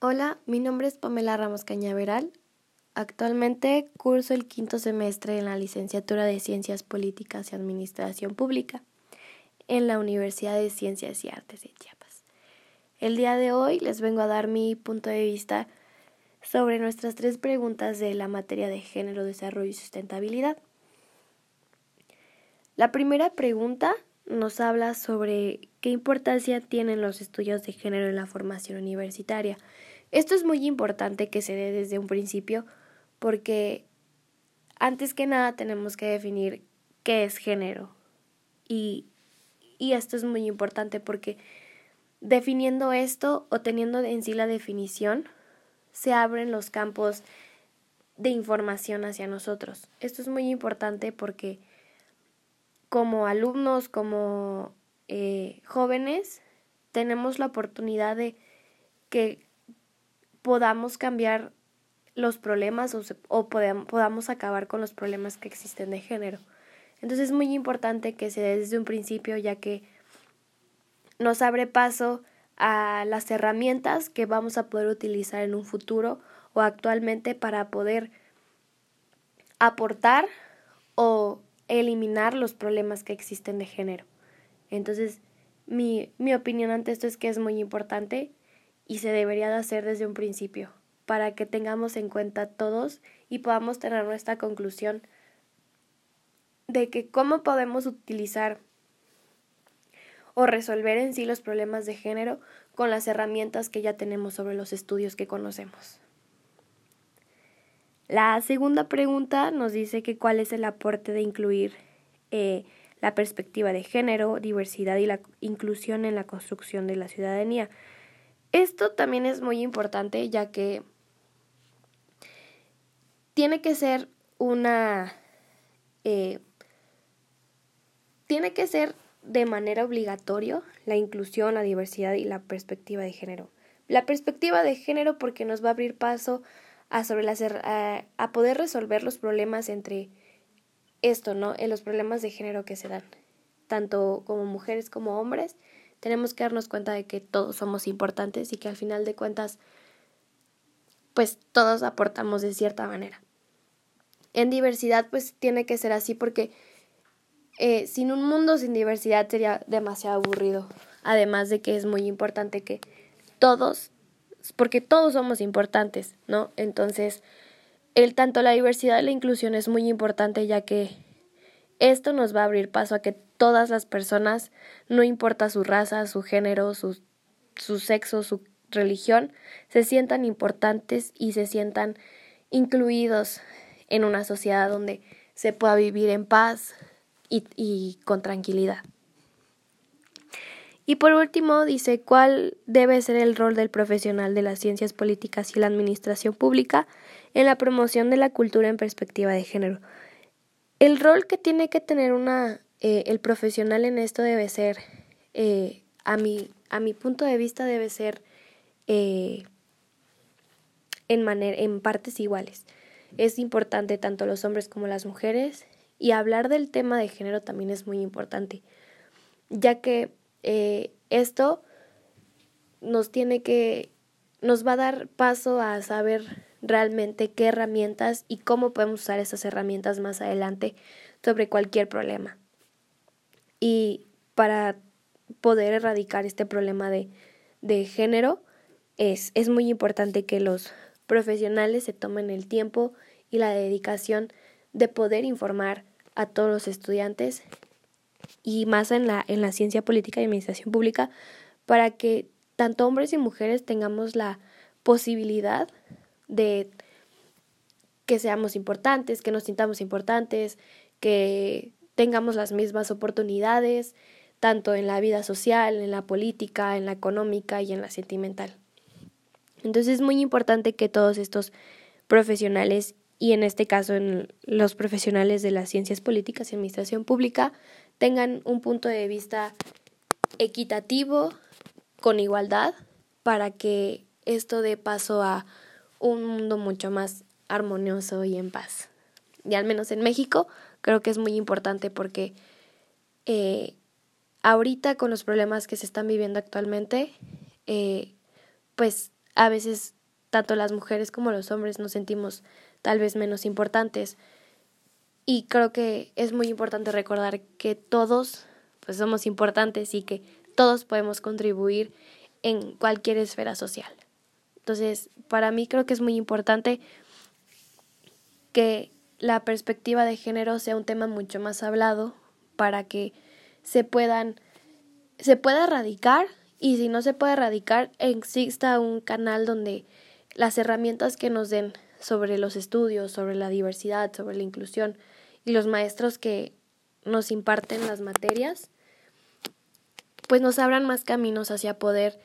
Hola, mi nombre es Pamela Ramos Cañaveral. Actualmente curso el quinto semestre en la licenciatura de Ciencias Políticas y Administración Pública en la Universidad de Ciencias y Artes de Chiapas. El día de hoy les vengo a dar mi punto de vista sobre nuestras tres preguntas de la materia de género, desarrollo y sustentabilidad. La primera pregunta nos habla sobre qué importancia tienen los estudios de género en la formación universitaria. Esto es muy importante que se dé desde un principio porque antes que nada tenemos que definir qué es género. Y, y esto es muy importante porque definiendo esto o teniendo en sí la definición, se abren los campos de información hacia nosotros. Esto es muy importante porque como alumnos, como eh, jóvenes, tenemos la oportunidad de que podamos cambiar los problemas o, podamos acabar con los problemas que existen de género. Entonces es muy importante que se dé desde un principio ya que nos abre paso a las herramientas que vamos a poder utilizar en un futuro o actualmente para poder aportar o eliminar los problemas que existen de género. Entonces, mi, mi opinión ante esto es que es muy importante y se debería de hacer desde un principio para que tengamos en cuenta todos y podamos tener nuestra conclusión de que cómo podemos utilizar o resolver en sí los problemas de género con las herramientas que ya tenemos sobre los estudios que conocemos. La segunda pregunta nos dice que cuál es el aporte de incluir eh, la perspectiva de género, diversidad y la inclusión en la construcción de la ciudadanía. Esto también es muy importante ya que tiene que ser una... Eh, tiene que ser de manera obligatoria la inclusión, la diversidad y la perspectiva de género. La perspectiva de género porque nos va a abrir paso a, sobre las, a, a poder resolver los problemas entre esto, ¿no? En los problemas de género que se dan, tanto como mujeres como hombres, tenemos que darnos cuenta de que todos somos importantes y que al final de cuentas, pues todos aportamos de cierta manera. En diversidad, pues tiene que ser así porque eh, sin un mundo sin diversidad sería demasiado aburrido. Además de que es muy importante que todos, porque todos somos importantes, ¿no? Entonces, el tanto la diversidad y la inclusión es muy importante ya que esto nos va a abrir paso a que todas las personas, no importa su raza, su género, su, su sexo, su religión, se sientan importantes y se sientan incluidos en una sociedad donde se pueda vivir en paz, y, con tranquilidad. Y por último, dice cuál debe ser el rol del profesional de las ciencias políticas y la administración pública en la promoción de la cultura en perspectiva de género. El rol que tiene que tener una, eh, el profesional en esto debe ser, eh, a, mi, a mi punto de vista, debe ser eh, en, manera, en partes iguales. Es importante tanto los hombres como las mujeres y hablar del tema de género también es muy importante, ya que eh, esto nos tiene que, nos va a dar paso a saber realmente qué herramientas y cómo podemos usar esas herramientas más adelante sobre cualquier problema. Y para poder erradicar este problema de, de género, es, es muy importante que los profesionales se tomen el tiempo y la dedicación de poder informar a todos los estudiantes y más en la, en la ciencia política y administración pública para que tanto hombres y mujeres tengamos la posibilidad de que seamos importantes, que nos sintamos importantes, que tengamos las mismas oportunidades, tanto en la vida social, en la política, en la económica y en la sentimental. Entonces es muy importante que todos estos profesionales y en este caso en los profesionales de las ciencias políticas y administración pública tengan un punto de vista equitativo, con igualdad, para que esto dé paso a un mundo mucho más armonioso y en paz. Y al menos en México creo que es muy importante porque eh, ahorita con los problemas que se están viviendo actualmente, eh, pues a veces tanto las mujeres como los hombres nos sentimos tal vez menos importantes. Y creo que es muy importante recordar que todos pues somos importantes y que todos podemos contribuir en cualquier esfera social. Entonces, para mí creo que es muy importante que la perspectiva de género sea un tema mucho más hablado para que se puedan se pueda erradicar y si no se puede erradicar exista un canal donde las herramientas que nos den sobre los estudios, sobre la diversidad, sobre la inclusión y los maestros que nos imparten las materias, pues nos abran más caminos hacia poder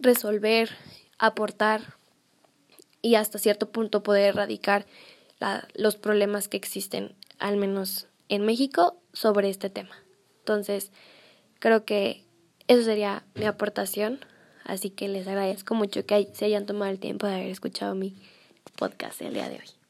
resolver, aportar y hasta cierto punto poder erradicar los problemas que existen, al menos en México, sobre este tema. Entonces, creo que eso sería mi aportación. Así que les agradezco mucho que se hayan tomado el tiempo de haber escuchado mi podcast el día de hoy.